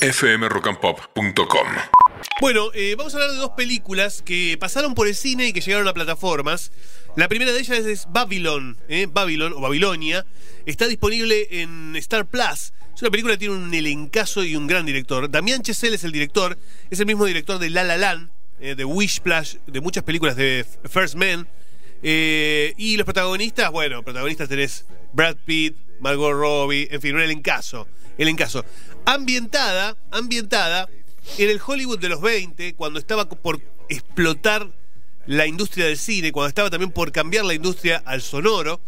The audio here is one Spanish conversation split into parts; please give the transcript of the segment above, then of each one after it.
fmrockandpop.com. Bueno, eh, vamos a hablar de dos películas que pasaron por el cine y que llegaron a plataformas. La primera de ellas es Babylon, ¿eh? Babylon o Babilonia. Está disponible en Star Plus. Es una película que tiene un elencazo y un gran director. Damián Chesel es el director, es el mismo director de La La Land, eh, de Wishplash, de muchas películas de First Man. Eh, y los protagonistas, bueno, protagonistas tenés Brad Pitt, Margot Robbie, en fin, un elencazo. Elencazo. Ambientada, ambientada en el Hollywood de los 20, cuando estaba por explotar la industria del cine, cuando estaba también por cambiar la industria al sonoro.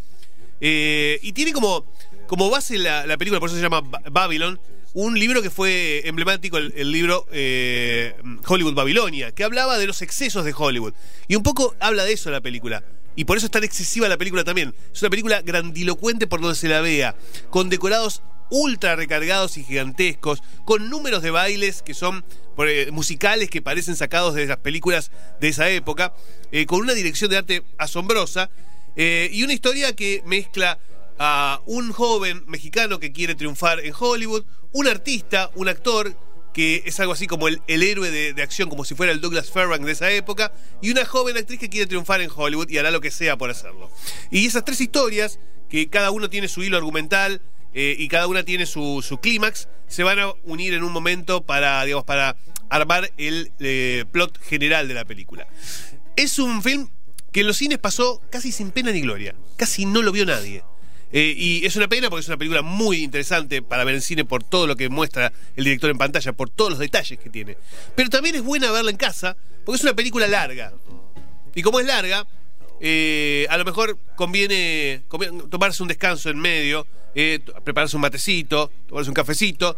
Eh, y tiene como, como base la, la película, por eso se llama Ba- Babylon, un libro que fue emblemático, el, el libro eh, Hollywood Babilonia, que hablaba de los excesos de Hollywood. Y un poco habla de eso la película. Y por eso es tan excesiva la película también. Es una película grandilocuente por donde se la vea, con decorados ultra recargados y gigantescos, con números de bailes que son eh, musicales que parecen sacados de las películas de esa época, eh, con una dirección de arte asombrosa eh, y una historia que mezcla a un joven mexicano que quiere triunfar en Hollywood, un artista, un actor que es algo así como el, héroe de, acción, como si fuera el Douglas Fairbank de esa época, y una joven actriz que quiere triunfar en Hollywood y hará lo que sea por hacerlo. Y esas tres historias, que cada uno tiene su hilo argumental eh, y cada una tiene su, su clímax, se van a unir en un momento para, digamos, para armar el eh, plot general de la película. Es un film que en los cines pasó casi sin pena ni gloria, casi no lo vio nadie. Eh, y es una pena porque es una película muy interesante para ver en cine por todo lo que muestra el director en pantalla, por todos los detalles que tiene. Pero también es buena verla en casa porque es una película larga. Y como es larga, eh, a lo mejor conviene, tomarse un descanso en medio, eh, prepararse un matecito, tomarse un cafecito,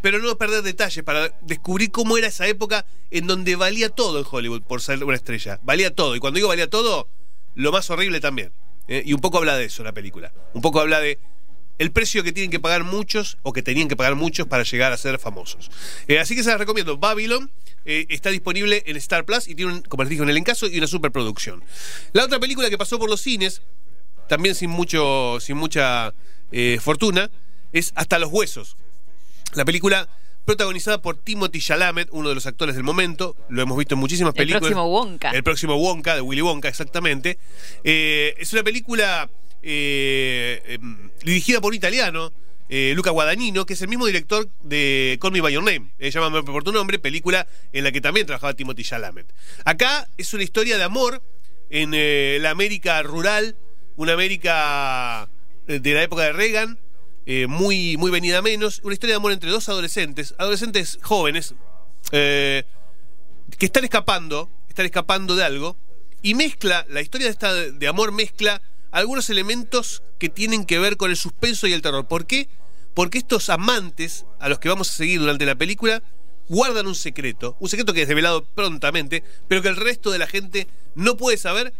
pero no perder detalles para descubrir cómo era esa época en donde valía todo en Hollywood por ser una estrella. Valía todo. Y cuando digo valía todo, lo más horrible también. Eh, y un poco habla de eso la película. Un poco habla de el precio que tienen que pagar muchos o que tenían que pagar muchos para llegar a ser famosos. Eh, así que se las recomiendo. Babylon eh, está disponible en Star Plus y tiene, un, como les dije, un elencazo y una superproducción. La otra película que pasó por los cines, también sin mucho, sin mucha fortuna, es Hasta los huesos. La película protagonizada por Timothy Chalamet, uno de los actores del momento, lo hemos visto en muchísimas El películas. próximo Wonka. El próximo Wonka, de Willy Wonka, exactamente. Eh, es una película eh, em, dirigida por un italiano, eh, Luca Guadagnino, que es el mismo director de Call Me By Your Name, eh, Llámame por tu nombre, película en la que también trabajaba Timothy Chalamet. Acá es una historia de amor en eh, la América rural, una América de la época de Reagan, eh, muy, muy venida menos, una historia de amor entre dos adolescentes, adolescentes jóvenes, eh, que están escapando, están escapando de algo, y mezcla, la historia de esta de amor mezcla algunos elementos que tienen que ver con el suspenso y el terror. ¿Por qué? Porque estos amantes, a los que vamos a seguir durante la película, guardan un secreto, un secreto que es revelado prontamente, pero que el resto de la gente no puede saber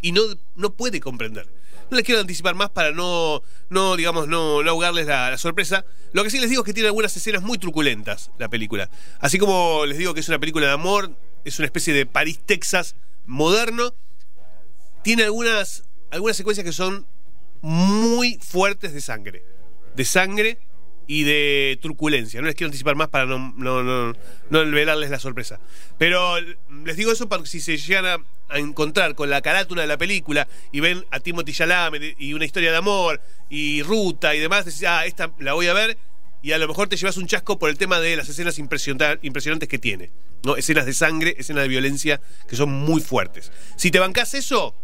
y no, no puede comprender. No les quiero anticipar más para no, no digamos, no, ahogarles la, la sorpresa. Lo que sí les digo es que tiene algunas escenas muy truculentas la película. Así como les digo que es una película de amor, es una especie de París, Texas moderno, tiene algunas, algunas secuencias que son muy fuertes de sangre. De sangre y de truculencia. No les quiero anticipar más para no, no, no, no revelarles la sorpresa. Pero les digo eso para que si se llegan a, a encontrar con la carátula de la película y ven a Timothy Chalamet y una historia de amor y ruta y demás, decís, ah, esta la voy a ver y a lo mejor te llevas un chasco por el tema de las escenas impresiona- impresionantes que tiene. ¿no? Escenas de sangre, escenas de violencia que son muy fuertes. Si te bancás eso,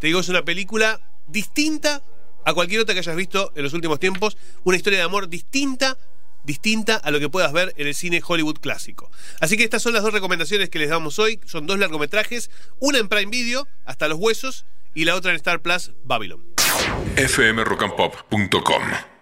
te digo, es una película distinta a cualquier otra que hayas visto en los últimos tiempos. Una historia de amor distinta, distinta a lo que puedas ver en el cine Hollywood clásico. Así que estas son las dos recomendaciones que les damos hoy. Son dos largometrajes, una en Prime Video, hasta los huesos, y la otra en Star Plus, Babylon. fmrockandpop.com.